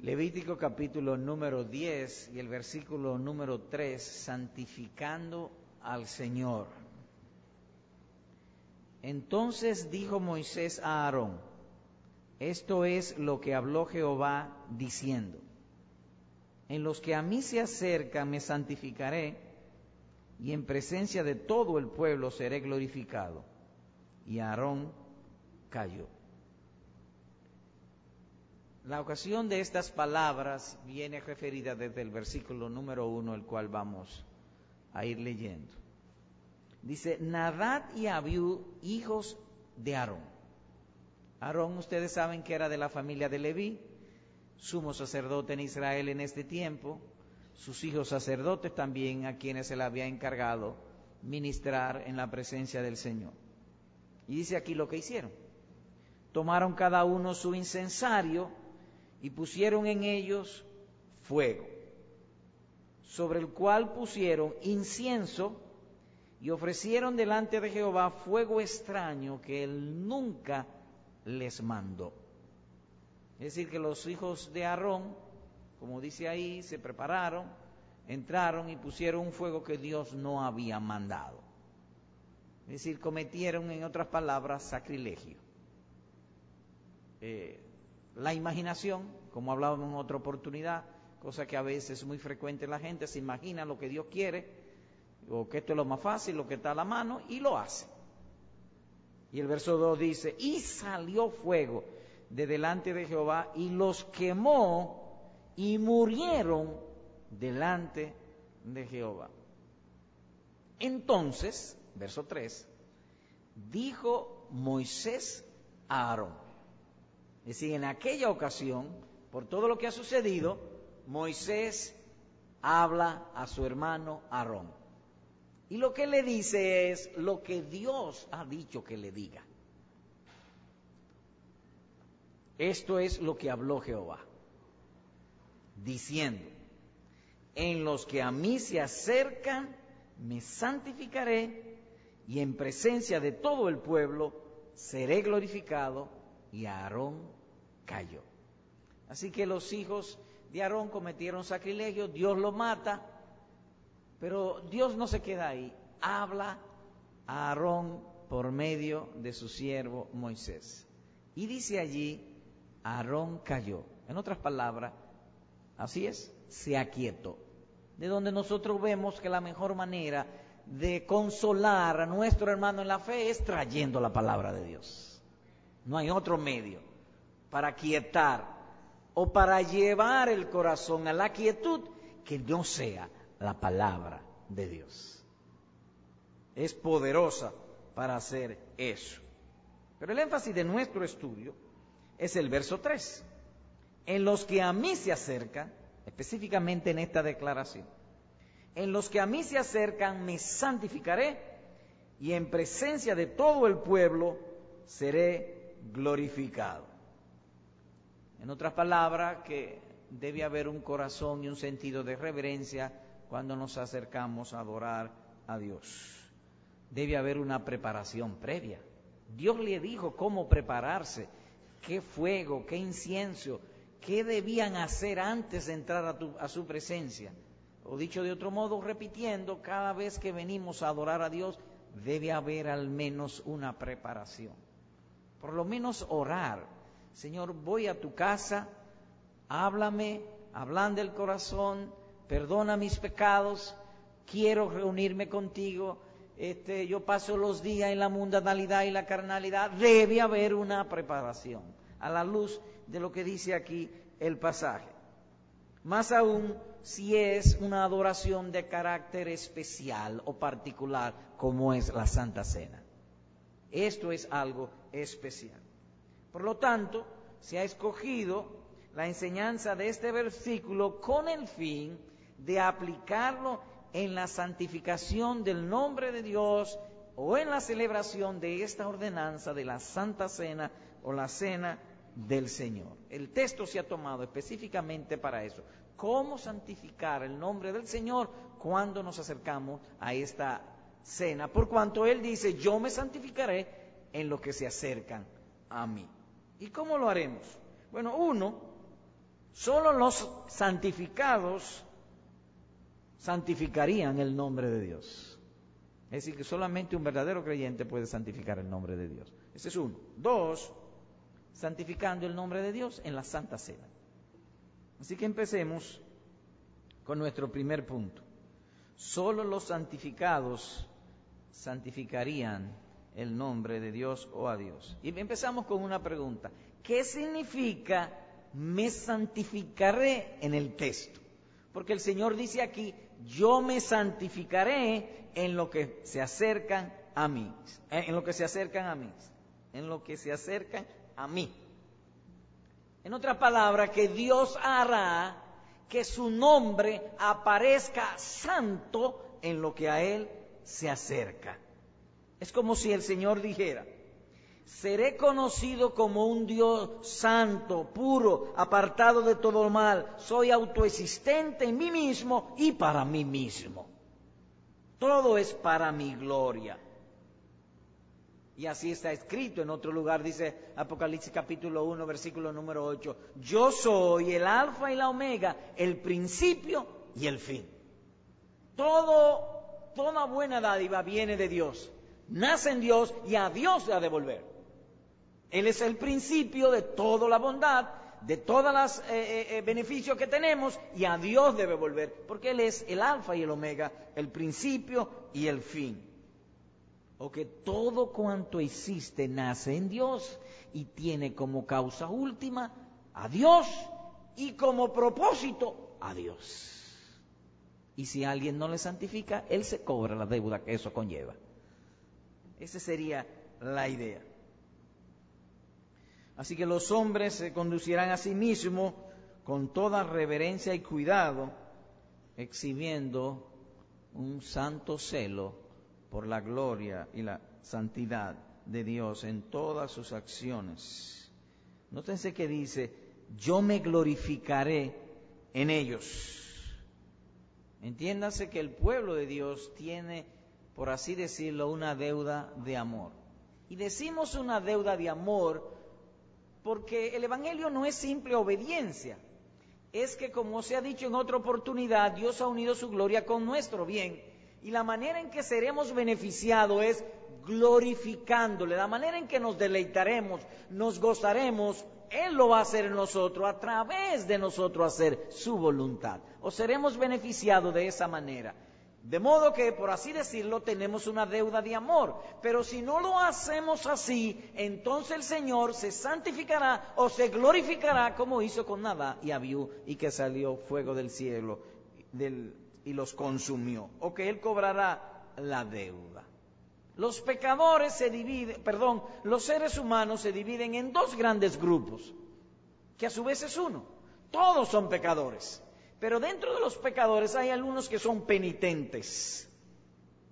Levítico capítulo número 10 y el versículo número 3, santificando al Señor. Entonces dijo Moisés a Aarón, esto es lo que habló Jehová diciendo, en los que a mí se acercan me santificaré y en presencia de todo el pueblo seré glorificado. Y Aarón cayó. La ocasión de estas palabras viene referida desde el versículo número uno, el cual vamos a ir leyendo. Dice, Nadad y Abiú, hijos de Aarón. Aarón, ustedes saben que era de la familia de Leví, sumo sacerdote en Israel en este tiempo, sus hijos sacerdotes también, a quienes se le había encargado ministrar en la presencia del Señor. Y dice aquí lo que hicieron. Tomaron cada uno su incensario, y pusieron en ellos fuego, sobre el cual pusieron incienso y ofrecieron delante de Jehová fuego extraño que él nunca les mandó. Es decir, que los hijos de Aarón, como dice ahí, se prepararon, entraron y pusieron un fuego que Dios no había mandado. Es decir, cometieron, en otras palabras, sacrilegio. Eh, la imaginación, como hablábamos en otra oportunidad, cosa que a veces es muy frecuente en la gente, se imagina lo que Dios quiere, o que esto es lo más fácil, lo que está a la mano, y lo hace. Y el verso 2 dice, y salió fuego de delante de Jehová y los quemó y murieron delante de Jehová. Entonces, verso 3, dijo Moisés a Aarón, es decir, en aquella ocasión, por todo lo que ha sucedido, Moisés habla a su hermano Aarón. Y lo que le dice es lo que Dios ha dicho que le diga. Esto es lo que habló Jehová, diciendo, en los que a mí se acercan, me santificaré y en presencia de todo el pueblo seré glorificado y Aarón cayó. Así que los hijos de Aarón cometieron sacrilegio, Dios lo mata, pero Dios no se queda ahí, habla a Aarón por medio de su siervo Moisés. Y dice allí, Aarón cayó. En otras palabras, así es, se aquietó. De donde nosotros vemos que la mejor manera de consolar a nuestro hermano en la fe es trayendo la palabra de Dios. No hay otro medio para quietar o para llevar el corazón a la quietud que no sea la palabra de Dios. Es poderosa para hacer eso. Pero el énfasis de nuestro estudio es el verso 3. En los que a mí se acercan, específicamente en esta declaración, en los que a mí se acercan me santificaré y en presencia de todo el pueblo seré glorificado. En otras palabras, que debe haber un corazón y un sentido de reverencia cuando nos acercamos a adorar a Dios. Debe haber una preparación previa. Dios le dijo cómo prepararse, qué fuego, qué incienso, qué debían hacer antes de entrar a, a su presencia. O dicho de otro modo, repitiendo, cada vez que venimos a adorar a Dios, debe haber al menos una preparación. Por lo menos orar, Señor, voy a tu casa, háblame, hablan del corazón, perdona mis pecados, quiero reunirme contigo. Este, yo paso los días en la mundanalidad y la carnalidad. Debe haber una preparación a la luz de lo que dice aquí el pasaje. Más aún si es una adoración de carácter especial o particular como es la Santa Cena. Esto es algo especial. Por lo tanto, se ha escogido la enseñanza de este versículo con el fin de aplicarlo en la santificación del nombre de Dios o en la celebración de esta ordenanza de la Santa Cena o la Cena del Señor. El texto se ha tomado específicamente para eso. ¿Cómo santificar el nombre del Señor cuando nos acercamos a esta cena? Por cuanto Él dice, yo me santificaré en los que se acercan a mí. ¿Y cómo lo haremos? Bueno, uno, Solo los santificados santificarían el nombre de Dios. Es decir, que solamente un verdadero creyente puede santificar el nombre de Dios. Ese es uno. Dos, santificando el nombre de Dios en la Santa Cena. Así que empecemos con nuestro primer punto. Solo los santificados santificarían el nombre de Dios o a Dios. Y empezamos con una pregunta. ¿Qué significa me santificaré en el texto? Porque el Señor dice aquí, yo me santificaré en lo que se acercan a mí, eh, en lo que se acercan a mí, en lo que se acercan a mí. En otra palabra, que Dios hará que su nombre aparezca santo en lo que a Él se acerca. Es como si el Señor dijera, seré conocido como un Dios santo, puro, apartado de todo mal. Soy autoexistente en mí mismo y para mí mismo. Todo es para mi gloria. Y así está escrito en otro lugar, dice Apocalipsis capítulo 1, versículo número 8. Yo soy el alfa y la omega, el principio y el fin. Todo, toda buena dádiva viene de Dios. Nace en Dios y a Dios le ha de volver. Él es el principio de toda la bondad, de todos los eh, eh, eh, beneficios que tenemos y a Dios debe volver, porque Él es el alfa y el omega, el principio y el fin. O que todo cuanto existe nace en Dios y tiene como causa última a Dios y como propósito a Dios. Y si alguien no le santifica, Él se cobra la deuda que eso conlleva. Esa sería la idea. Así que los hombres se conducirán a sí mismos con toda reverencia y cuidado, exhibiendo un santo celo por la gloria y la santidad de Dios en todas sus acciones. Nótense que dice, yo me glorificaré en ellos. Entiéndase que el pueblo de Dios tiene, por así decirlo, una deuda de amor. Y decimos una deuda de amor porque el Evangelio no es simple obediencia, es que como se ha dicho en otra oportunidad, Dios ha unido su gloria con nuestro bien. Y la manera en que seremos beneficiados es glorificándole, la manera en que nos deleitaremos, nos gozaremos, Él lo va a hacer en nosotros, a través de nosotros hacer su voluntad. O seremos beneficiados de esa manera. De modo que, por así decirlo, tenemos una deuda de amor. Pero si no lo hacemos así, entonces el Señor se santificará o se glorificará como hizo con Nadá y Abiú y que salió fuego del cielo y los consumió. O que Él cobrará la deuda. Los pecadores se dividen, perdón, los seres humanos se dividen en dos grandes grupos, que a su vez es uno. Todos son pecadores. Pero dentro de los pecadores hay algunos que son penitentes,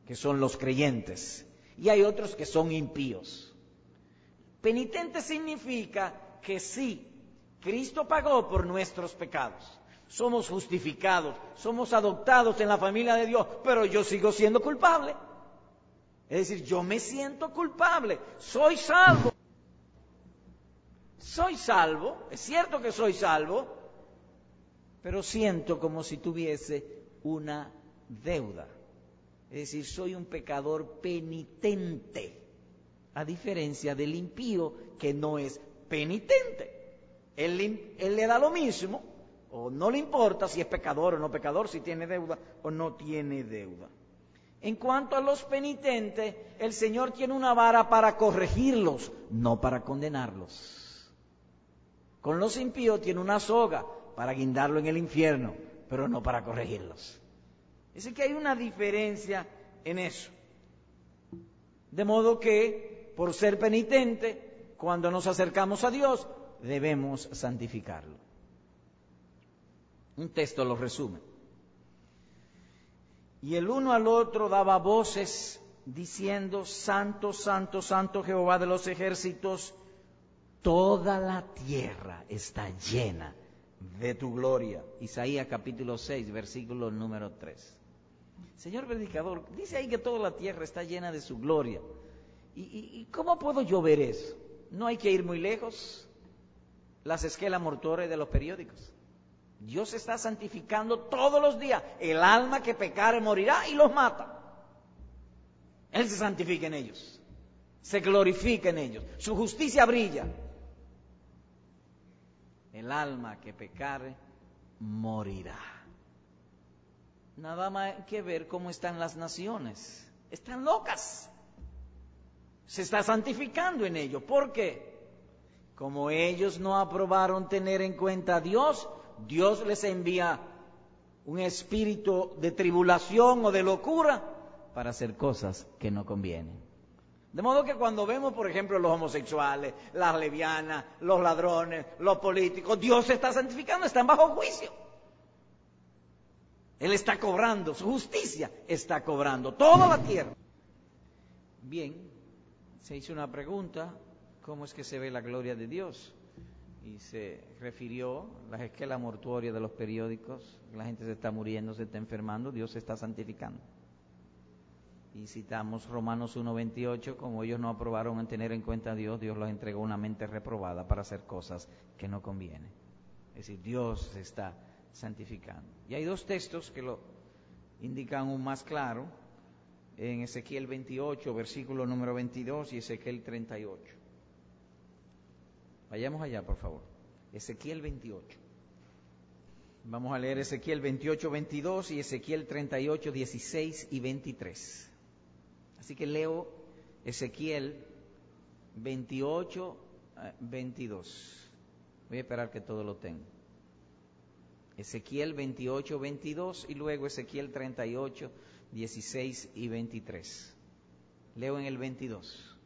que son los creyentes, y hay otros que son impíos. Penitente significa que sí, Cristo pagó por nuestros pecados. Somos justificados, somos adoptados en la familia de Dios, pero yo sigo siendo culpable. Es decir, yo me siento culpable, soy salvo. Soy salvo, es cierto que soy salvo, pero siento como si tuviese una deuda. Es decir, soy un pecador penitente, a diferencia del impío que no es penitente. Él, le da lo mismo, o no le importa si es pecador o no pecador, si tiene deuda o no tiene deuda. En cuanto a los penitentes, el Señor tiene una vara para corregirlos, no para condenarlos. Con los impíos tiene una soga para guindarlo en el infierno, pero no para corregirlos. Es que hay una diferencia en eso. De modo que, por ser penitente, cuando nos acercamos a Dios, debemos santificarlo. Un texto lo resume. Y el uno al otro daba voces diciendo, Santo, Santo, Santo Jehová de los ejércitos, toda la tierra está llena de tu gloria. Isaías capítulo 6, versículo número 3. Señor predicador, dice ahí que toda la tierra está llena de su gloria. ¿Y, cómo puedo yo ver eso? No hay que ir muy lejos. Las esquelas mortuorias de los periódicos. Dios está santificando todos los días. El alma que pecare morirá y los mata. Él se santifica en ellos, se glorifica en ellos, su justicia brilla. El alma que pecare morirá. Nada más que ver cómo están las naciones. Están locas. Se está santificando en ellos. ¿Por qué? Como ellos no aprobaron tener en cuenta a Dios, Dios les envía un espíritu de tribulación o de locura para hacer cosas que no convienen. De modo que cuando vemos, por ejemplo, los homosexuales, las levianas, los ladrones, los políticos, Dios se está santificando, están bajo juicio. Él está cobrando, su justicia está cobrando toda la tierra. Bien, se hizo una pregunta, ¿cómo es que se ve la gloria de Dios? Y se refirió las esquelas mortuorias de los periódicos, la gente se está muriendo, se está enfermando, Dios se está santificando. Y citamos Romanos 1.28, como ellos no aprobaron en tener en cuenta a Dios, Dios los entregó una mente reprobada para hacer cosas que no convienen. Es decir, Dios se está santificando. Y hay dos textos que lo indican aún más claro, en Ezequiel 28, versículo número 22 y Ezequiel 38. Vayamos allá, por favor. Ezequiel 28. Vamos a leer Ezequiel 28, 22 y Ezequiel 38, 16 y 23. Así que leo Ezequiel 28, 22. Voy a esperar que todo lo tenga. Ezequiel 28, 22 y luego Ezequiel 38, 16 y 23. Leo en el 22.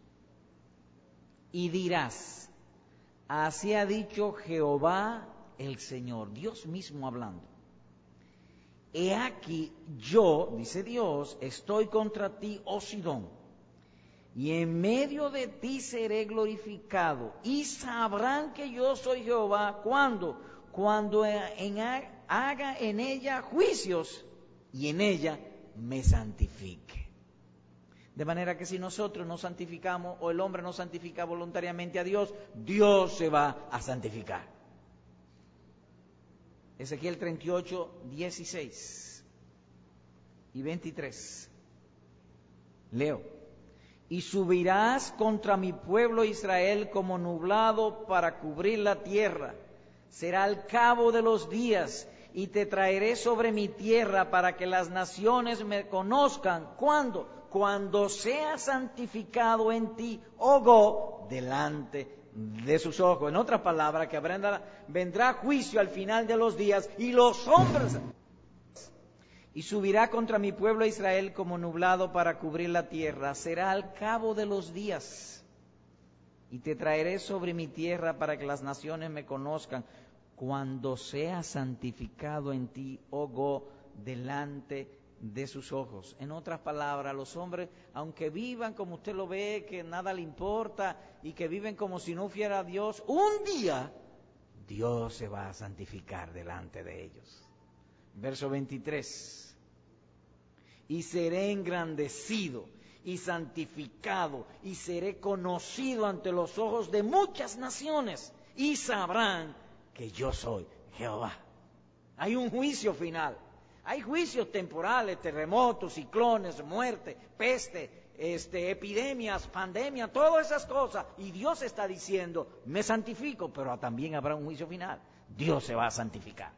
Y dirás, así ha dicho Jehová el Señor, Dios mismo hablando. He aquí yo, dice Dios, estoy contra ti, oh Sidón, y en medio de ti seré glorificado, y sabrán que yo soy Jehová cuando, cuando haga en ella juicios y en ella me santifique. De manera que si nosotros nos santificamos o el hombre no santifica voluntariamente a Dios, Dios se va a santificar. Ezequiel 38, 16 y 23. Leo. Y subirás contra mi pueblo Israel como nublado para cubrir la tierra. Será al cabo de los días y te traeré sobre mi tierra para que las naciones me conozcan. ¿Cuándo? Cuando sea santificado en ti, oh Go, delante de sus ojos. En otras palabras, que vendrá juicio al final de los días y los hombres y subirá contra mi pueblo Israel como nublado para cubrir la tierra. Será al cabo de los días. Y te traeré sobre mi tierra para que las naciones me conozcan cuando sea santificado en ti, oh Go, delante de sus ojos. En otras palabras, los hombres, aunque vivan como usted lo ve, que nada le importa y que viven como si no fuera Dios, un día Dios se va a santificar delante de ellos. Verso 23. Y seré engrandecido y santificado y seré conocido ante los ojos de muchas naciones y sabrán que yo soy Jehová. Hay un juicio final. Hay juicios temporales, terremotos, ciclones, muerte, peste, este, epidemias, pandemia, todas esas cosas. Y Dios está diciendo, me santifico, pero también habrá un juicio final. Dios se va a santificar.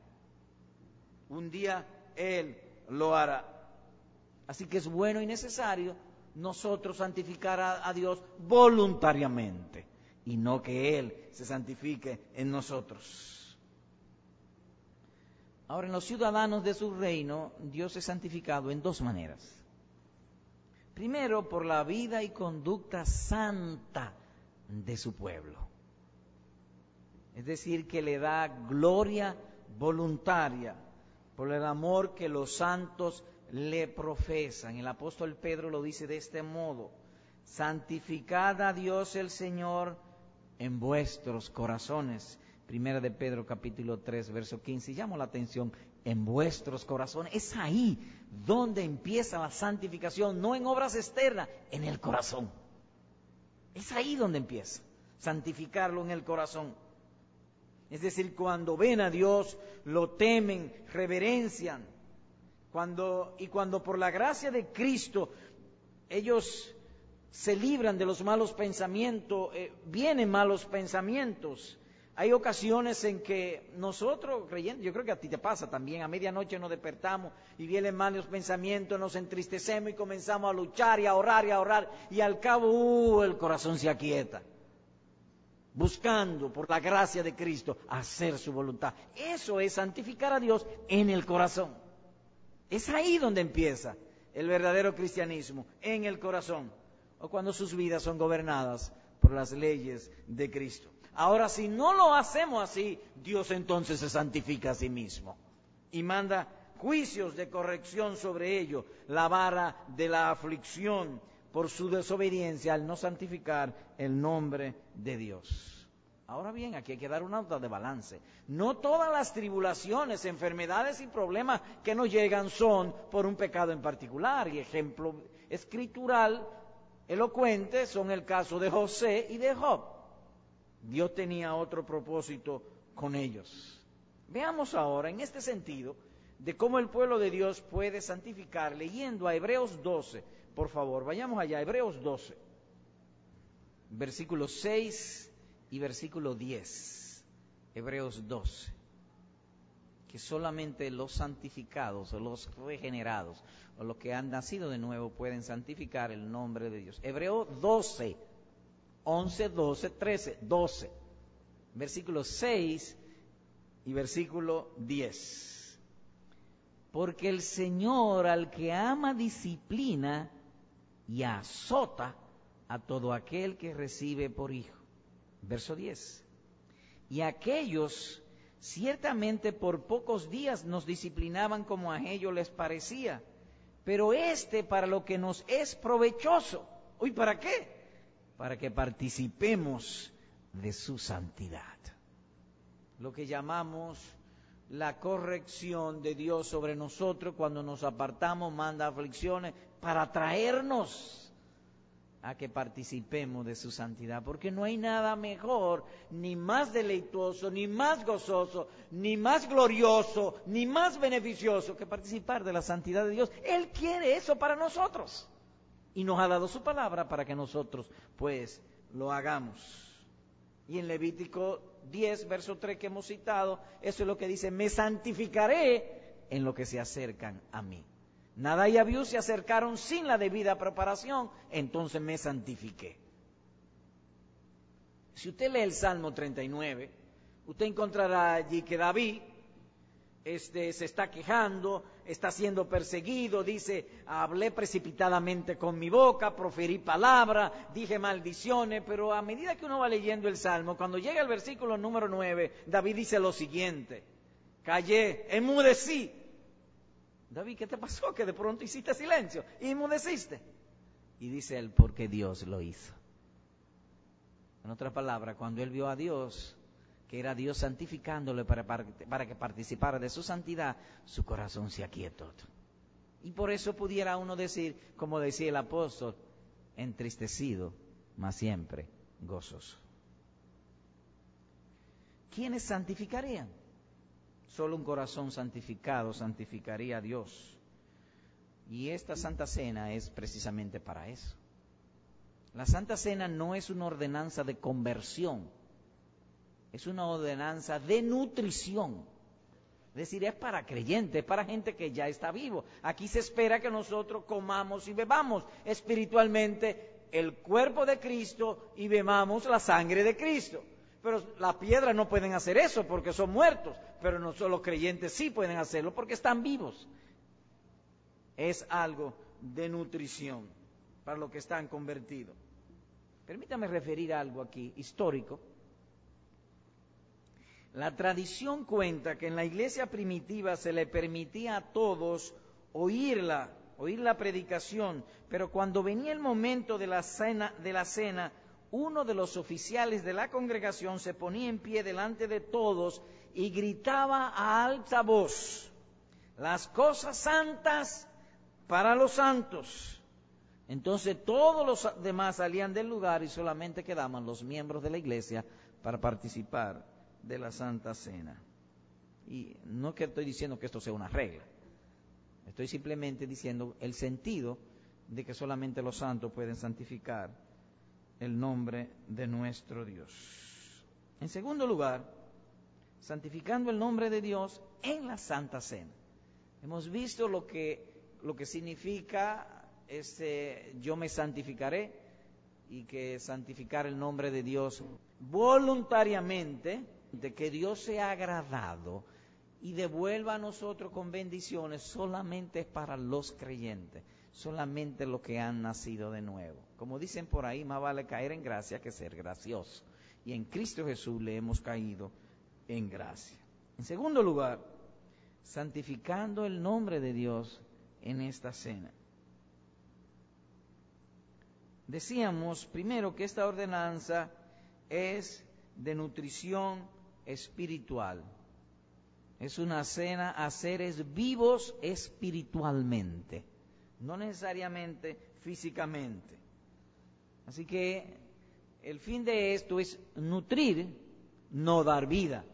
Un día Él lo hará. Así que es bueno y necesario nosotros santificar a Dios voluntariamente y no que Él se santifique en nosotros. Ahora, en los ciudadanos de su reino, Dios es santificado en dos maneras. Primero, por la vida y conducta santa de su pueblo. Es decir, que le da gloria voluntaria por el amor que los santos le profesan. El apóstol Pedro lo dice de este modo. Santificad a Dios el Señor en vuestros corazones. Primera de Pedro capítulo 3, verso 15. Llamo la atención, en vuestros corazones. Es ahí donde empieza la santificación, no en obras externas, en el corazón. Es ahí donde empieza, santificarlo en el corazón. Es decir, cuando ven a Dios, lo temen, reverencian. Cuando, y cuando por la gracia de Cristo ellos se libran de los malos pensamientos, eh, vienen malos pensamientos. Hay ocasiones en que nosotros, creyendo, yo creo que a ti te pasa también, a medianoche nos despertamos y vienen malos pensamientos, nos entristecemos y comenzamos a luchar y a orar y a orar y al cabo uh, el corazón se aquieta, buscando por la gracia de Cristo hacer su voluntad. Eso es santificar a Dios en el corazón. Es ahí donde empieza el verdadero cristianismo, en el corazón o cuando sus vidas son gobernadas por las leyes de Cristo. Ahora, si no lo hacemos así, Dios entonces se santifica a sí mismo y manda juicios de corrección sobre ello, la vara de la aflicción por su desobediencia al no santificar el nombre de Dios. Ahora bien, aquí hay que dar una nota de balance. No todas las tribulaciones, enfermedades y problemas que nos llegan son por un pecado en particular. Y ejemplo escritural elocuentes son el caso de José y de Job. Dios tenía otro propósito con ellos. Veamos ahora en este sentido de cómo el pueblo de Dios puede santificar leyendo a Hebreos 12. Por favor, vayamos allá, Hebreos 12, versículo 6 y versículo 10. Hebreos 12. Que solamente los santificados los regenerados o los que han nacido de nuevo pueden santificar el nombre de Dios. Hebreo 12, 11, 12, 13, 12, versículo 6 y versículo 10. Porque el Señor al que ama disciplina y azota a todo aquel que recibe por hijo. Verso 10. Y aquellos ciertamente por pocos días nos disciplinaban como a ellos les parecía pero este para lo que nos es provechoso. ¿Uy, para qué? Para que participemos de su santidad. Lo que llamamos la corrección de Dios sobre nosotros cuando nos apartamos, manda aflicciones para traernos a que participemos de su santidad, porque no hay nada mejor, ni más deleitoso, ni más gozoso, ni más glorioso, ni más beneficioso que participar de la santidad de Dios. Él quiere eso para nosotros y nos ha dado su palabra para que nosotros pues lo hagamos. Y en Levítico 10, verso 3 que hemos citado, eso es lo que dice, me santificaré en lo que se acercan a mí. Nada y Abiú se acercaron sin la debida preparación, entonces me santifiqué. Si usted lee el Salmo 39, usted encontrará allí que David este, se está quejando, está siendo perseguido, dice, hablé precipitadamente con mi boca, proferí palabra, dije maldiciones, pero a medida que uno va leyendo el Salmo, cuando llega el versículo número 9, David dice lo siguiente, callé, enmudecí, David, ¿qué te pasó? Que de pronto hiciste silencio y inmudeciste. Y dice él, porque Dios lo hizo. En otras palabras, cuando él vio a Dios, que era Dios santificándole para, que participara de su santidad, su corazón se aquietó. Y por eso pudiera uno decir, como decía el apóstol, entristecido, mas siempre gozoso. ¿Quiénes santificarían? Solo un corazón santificado santificaría a Dios. Y esta Santa Cena es precisamente para eso. La Santa Cena no es una ordenanza de conversión, es una ordenanza de nutrición. Es decir, es para creyentes, es para gente que ya está vivo. Aquí se espera que nosotros comamos y bebamos espiritualmente el cuerpo de Cristo y bebamos la sangre de Cristo. Pero las piedras no pueden hacer eso porque son muertos, pero no solo los creyentes sí pueden hacerlo porque están vivos. Es algo de nutrición para los que están convertidos. Permítame referir algo aquí histórico. La tradición cuenta que en la iglesia primitiva se le permitía a todos oírla, oír la predicación, pero cuando venía el momento de la cena, de la cena uno de los oficiales de la congregación se ponía en pie delante de todos y gritaba a alta voz, las cosas santas para los santos. Entonces todos los demás salían del lugar y solamente quedaban los miembros de la iglesia para participar de la Santa Cena. Y no que estoy diciendo que esto sea una regla, estoy simplemente diciendo el sentido de que solamente los santos pueden santificar el nombre de nuestro Dios. En segundo lugar, santificando el nombre de Dios en la Santa Cena. Hemos visto lo que, lo que significa ese yo me santificaré y que santificar el nombre de Dios voluntariamente, de que Dios sea agradado y devuelva a nosotros con bendiciones solamente es para los creyentes, solamente los que han nacido de nuevo. Como dicen por ahí, más vale caer en gracia que ser gracioso. Y en Cristo Jesús le hemos caído en gracia. En segundo lugar, santificando el nombre de Dios en esta cena. Decíamos primero que esta ordenanza es de nutrición espiritual. Es una cena a seres vivos espiritualmente, no necesariamente físicamente. Así que el fin de esto es nutrir, no dar vida.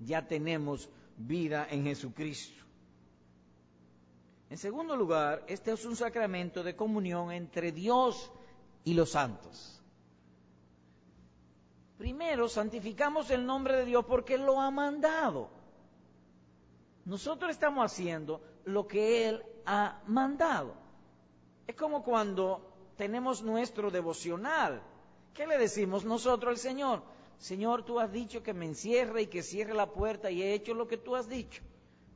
Ya tenemos vida en Jesucristo. En segundo lugar, este es un sacramento de comunión entre Dios y los santos. Primero, santificamos el nombre de Dios porque lo ha mandado. Nosotros estamos haciendo lo que Él ha mandado. Es como cuando tenemos nuestro devocional. ¿Qué le decimos nosotros al Señor? Señor, tú has dicho que me encierre y que cierre la puerta y he hecho lo que tú has dicho.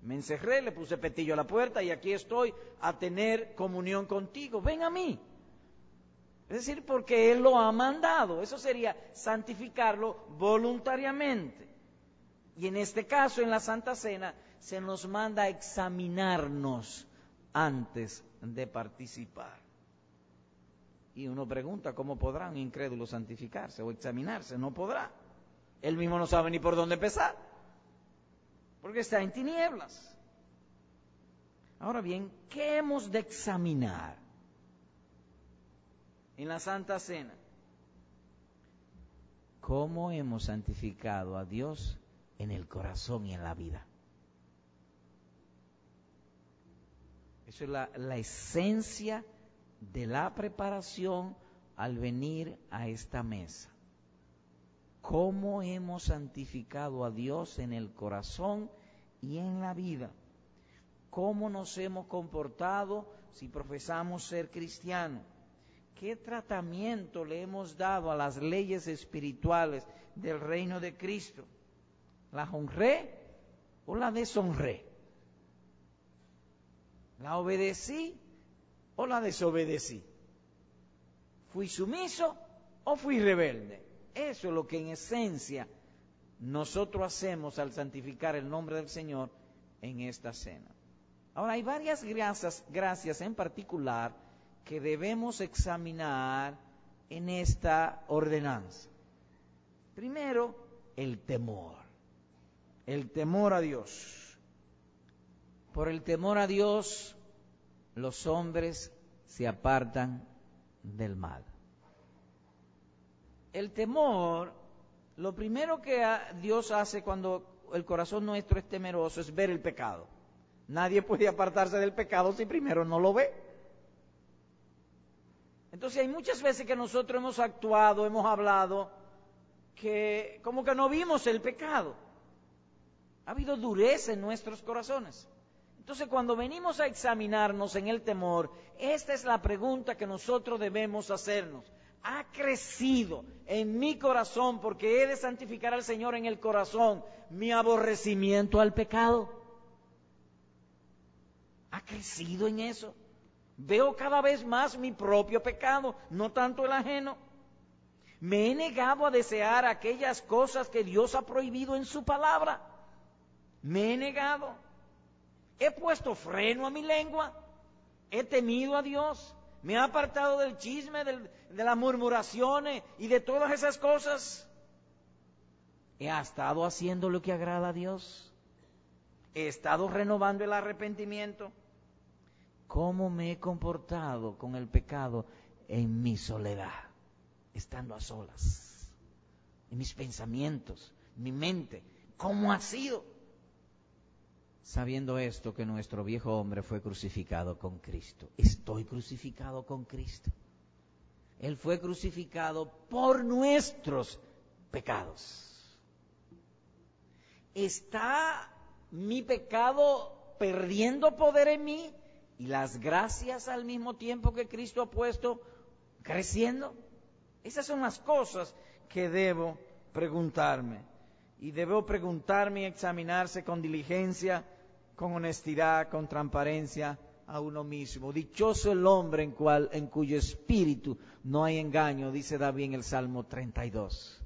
Me encerré, le puse petillo a la puerta y aquí estoy a tener comunión contigo. Ven a mí. Es decir, porque Él lo ha mandado. Eso sería santificarlo voluntariamente. Y en este caso, en la Santa Cena, se nos manda a examinarnos antes de participar. Y uno pregunta, ¿cómo podrá un incrédulo santificarse o examinarse? No podrá. Él mismo no sabe ni por dónde empezar, porque está en tinieblas. Ahora bien, ¿qué hemos de examinar? En la Santa Cena. ¿Cómo hemos santificado a Dios en el corazón y en la vida? Eso es la, la esencia de la preparación al venir a esta mesa. ¿Cómo hemos santificado a Dios en el corazón y en la vida? ¿Cómo nos hemos comportado si profesamos ser cristianos? ¿Qué tratamiento le hemos dado a las leyes espirituales del reino de Cristo? ¿La honré o la deshonré? ¿La obedecí o la desobedecí? ¿Fui sumiso o fui rebelde? Eso es lo que en esencia nosotros hacemos al santificar el nombre del Señor en esta cena. Ahora hay varias gracias, gracias en particular que debemos examinar en esta ordenanza. Primero, el temor. El temor a Dios. Por el temor a Dios, los hombres se apartan del mal. El temor, lo primero que Dios hace cuando el corazón nuestro es temeroso es ver el pecado. Nadie puede apartarse del pecado si primero no lo ve. Entonces hay muchas veces que nosotros hemos actuado, hemos hablado, que como que no vimos el pecado. Ha habido dureza en nuestros corazones. Entonces cuando venimos a examinarnos en el temor, esta es la pregunta que nosotros debemos hacernos. ¿Ha crecido en mi corazón, porque he de santificar al Señor en el corazón, mi aborrecimiento al pecado? ¿Ha crecido en eso? Veo cada vez más mi propio pecado, no tanto el ajeno. Me he negado a desear aquellas cosas que Dios ha prohibido en su palabra. Me he negado. He puesto freno a mi lengua. He temido a Dios. Me he apartado del chisme, de las murmuraciones y de todas esas cosas. He estado haciendo lo que agrada a Dios. He estado renovando el arrepentimiento cómo me he comportado con el pecado en mi soledad, estando a solas, en mis pensamientos, mi mente. ¿Cómo ha sido? Sabiendo esto que nuestro viejo hombre fue crucificado con Cristo. Estoy crucificado con Cristo. Él fue crucificado por nuestros pecados. ¿Está mi pecado perdiendo poder en mí y las gracias al mismo tiempo que Cristo ha puesto creciendo? Esas son las cosas que debo preguntarme. Y debo preguntarme y examinarse con diligencia, con honestidad, con transparencia a uno mismo. Dichoso el hombre en, cual, en cuyo espíritu no hay engaño, dice David en el Salmo 32.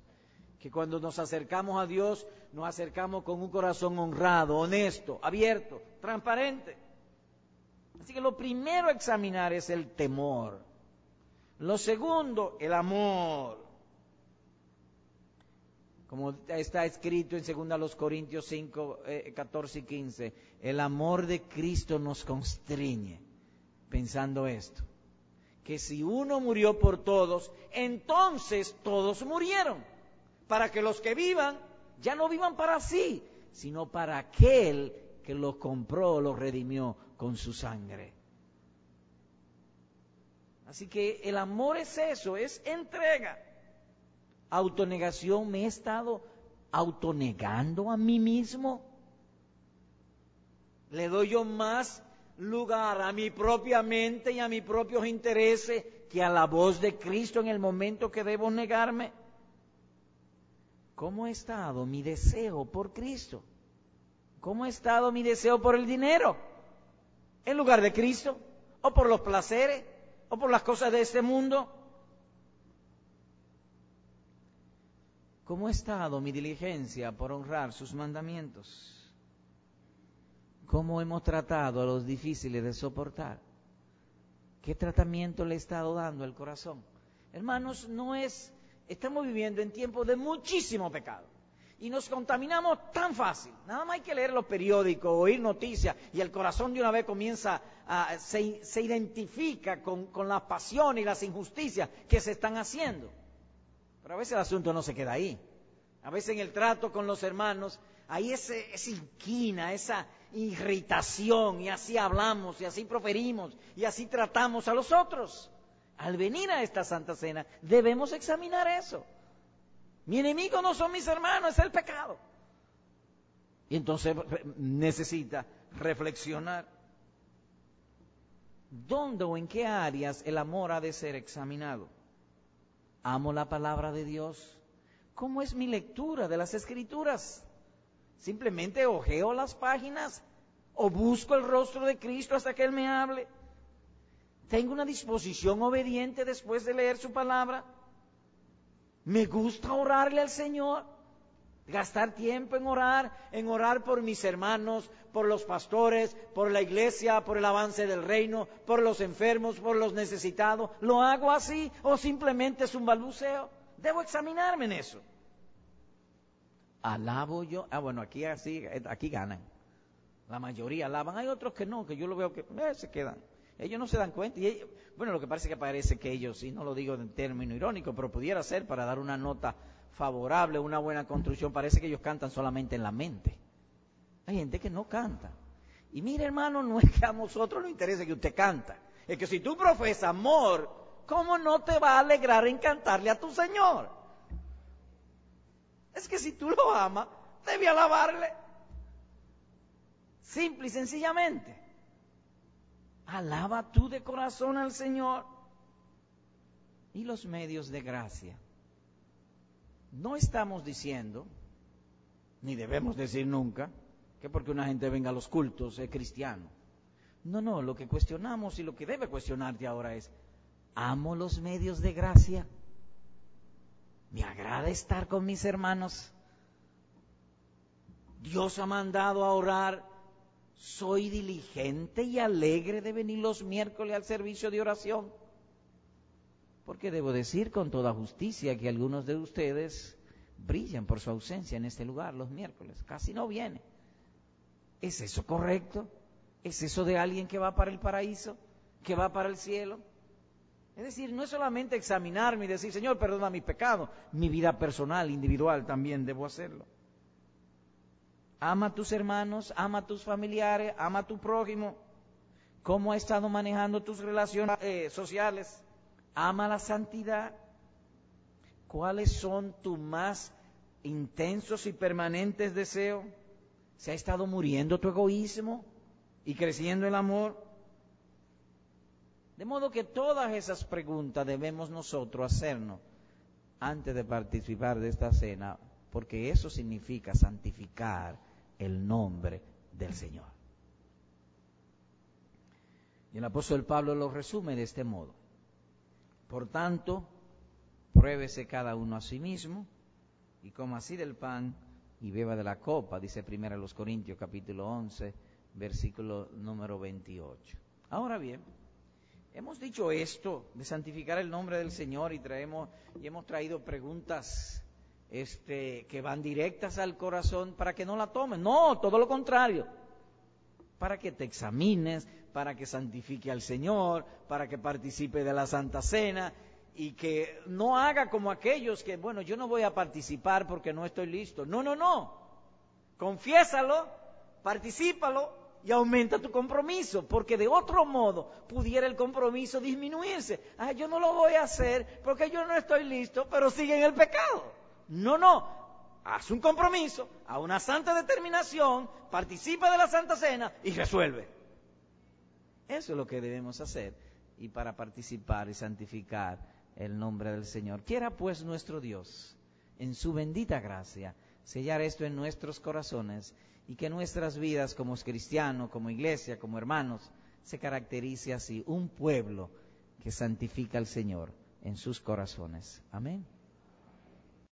Que cuando nos acercamos a Dios, nos acercamos con un corazón honrado, honesto, abierto, transparente. Así que lo primero a examinar es el temor. Lo segundo, el amor. Como está escrito en 2 Corintios 5, 14 eh, y 15, el amor de Cristo nos constriñe, pensando esto, que si uno murió por todos, entonces todos murieron, para que los que vivan ya no vivan para sí, sino para aquel que los compró, los redimió con su sangre. Así que el amor es eso, es entrega. Autonegación, me he estado autonegando a mí mismo. Le doy yo más lugar a mi propia mente y a mis propios intereses que a la voz de Cristo en el momento que debo negarme. ¿Cómo ha estado mi deseo por Cristo? ¿Cómo ha estado mi deseo por el dinero? ¿En lugar de Cristo? ¿O por los placeres? ¿O por las cosas de este mundo? ¿Cómo ha estado mi diligencia por honrar sus mandamientos? ¿Cómo hemos tratado a los difíciles de soportar? ¿Qué tratamiento le he estado dando al corazón? Hermanos, no es estamos viviendo en tiempos de muchísimo pecado. Y nos contaminamos tan fácil. Nada más hay que leer los periódicos, oír noticias, y el corazón de una vez comienza a, se, se identifica con, con las pasiones y las injusticias que se están haciendo. Pero a veces el asunto no se queda ahí. A veces en el trato con los hermanos, hay ese, esa inquina, esa irritación, y así hablamos, y así proferimos, y así tratamos a los otros al venir a esta Santa Cena, debemos examinar eso. Mi enemigo no son mis hermanos, es el pecado. Y entonces necesita reflexionar. ¿Dónde o en qué áreas el amor ha de ser examinado? ¿Amo la palabra de Dios? ¿Cómo es mi lectura de las escrituras? ¿Simplemente ojeo las páginas o busco el rostro de Cristo hasta que Él me hable? ¿Tengo una disposición obediente después de leer su palabra? ¿Me gusta orarle al Señor? Gastar tiempo en orar, en orar por mis hermanos, por los pastores, por la iglesia, por el avance del reino, por los enfermos, por los necesitados. ¿Lo hago así o simplemente es un balbuceo? Debo examinarme en eso. Alabo yo. Ah, bueno, aquí así, aquí ganan. La mayoría alaban. Hay otros que no, que yo lo veo que eh, se quedan. Ellos no se dan cuenta. Y bueno, lo que parece que parece que ellos, y no lo digo en término irónico, pero pudiera ser para dar una nota favorable, una buena construcción, parece que ellos cantan solamente en la mente. Hay gente que no canta. Y mire, hermano, no es que a nosotros nos interese que usted canta. Es que si tú profesas amor, ¿cómo no te va a alegrar en cantarle a tu Señor? Es que si tú lo amas, debe alabarle. Simple y sencillamente. Alaba tú de corazón al Señor. Y los medios de gracia. No estamos diciendo, ni debemos decir nunca, que porque una gente venga a los cultos es cristiano. No, no, lo que cuestionamos y lo que debe cuestionarte ahora es, ¿amo los medios de gracia? ¿Me agrada estar con mis hermanos? Dios ha mandado a orar soy diligente y alegre de venir los miércoles al servicio de oración. Porque debo decir con toda justicia que algunos de ustedes brillan por su ausencia en este lugar los miércoles. Casi no viene. ¿Es eso correcto? ¿Es eso de alguien que va para el paraíso? ¿Que va para el cielo? Es decir, no es solamente examinarme y decir, Señor, perdona mi pecado, mi vida personal, individual también debo hacerlo. Ama a tus hermanos, ama a tus familiares, ama a tu prójimo. ¿Cómo ha estado manejando tus relaciones eh, sociales? Ama la santidad. ¿Cuáles son tus más intensos y permanentes deseos? ¿Se ha estado muriendo tu egoísmo y creciendo el amor? De modo que todas esas preguntas debemos nosotros hacernos antes de participar de esta cena, porque eso significa santificar el nombre del Señor. Y el apóstol Pablo lo resume de este modo. Por tanto, pruébese cada uno a sí mismo y coma así del pan y beba de la copa, dice primero los Corintios capítulo 11, versículo número 28. Ahora bien, hemos dicho esto de santificar el nombre del Señor y traemos y hemos traído preguntas este, que van directas al corazón para que no la tomen. No, todo lo contrario. Para que te examines, para que santifique al Señor, para que participe de la Santa Cena y que no haga como aquellos que, bueno, yo no voy a participar porque no estoy listo. No, no, no. Confiésalo, particípalo y aumenta tu compromiso, porque de otro modo pudiera el compromiso disminuirse. Ah, yo no lo voy a hacer porque yo no estoy listo, pero sigue en el pecado. No, no. Haz un compromiso, a una santa determinación, participa de la Santa Cena y resuelve. Eso es lo que debemos hacer. Y para participar y santificar el nombre del Señor. Quiera pues nuestro Dios, en su bendita gracia, sellar esto en nuestros corazones y que nuestras vidas como cristianos, como iglesia, como hermanos, se caracterice así, un pueblo que santifica al Señor en sus corazones. Amén.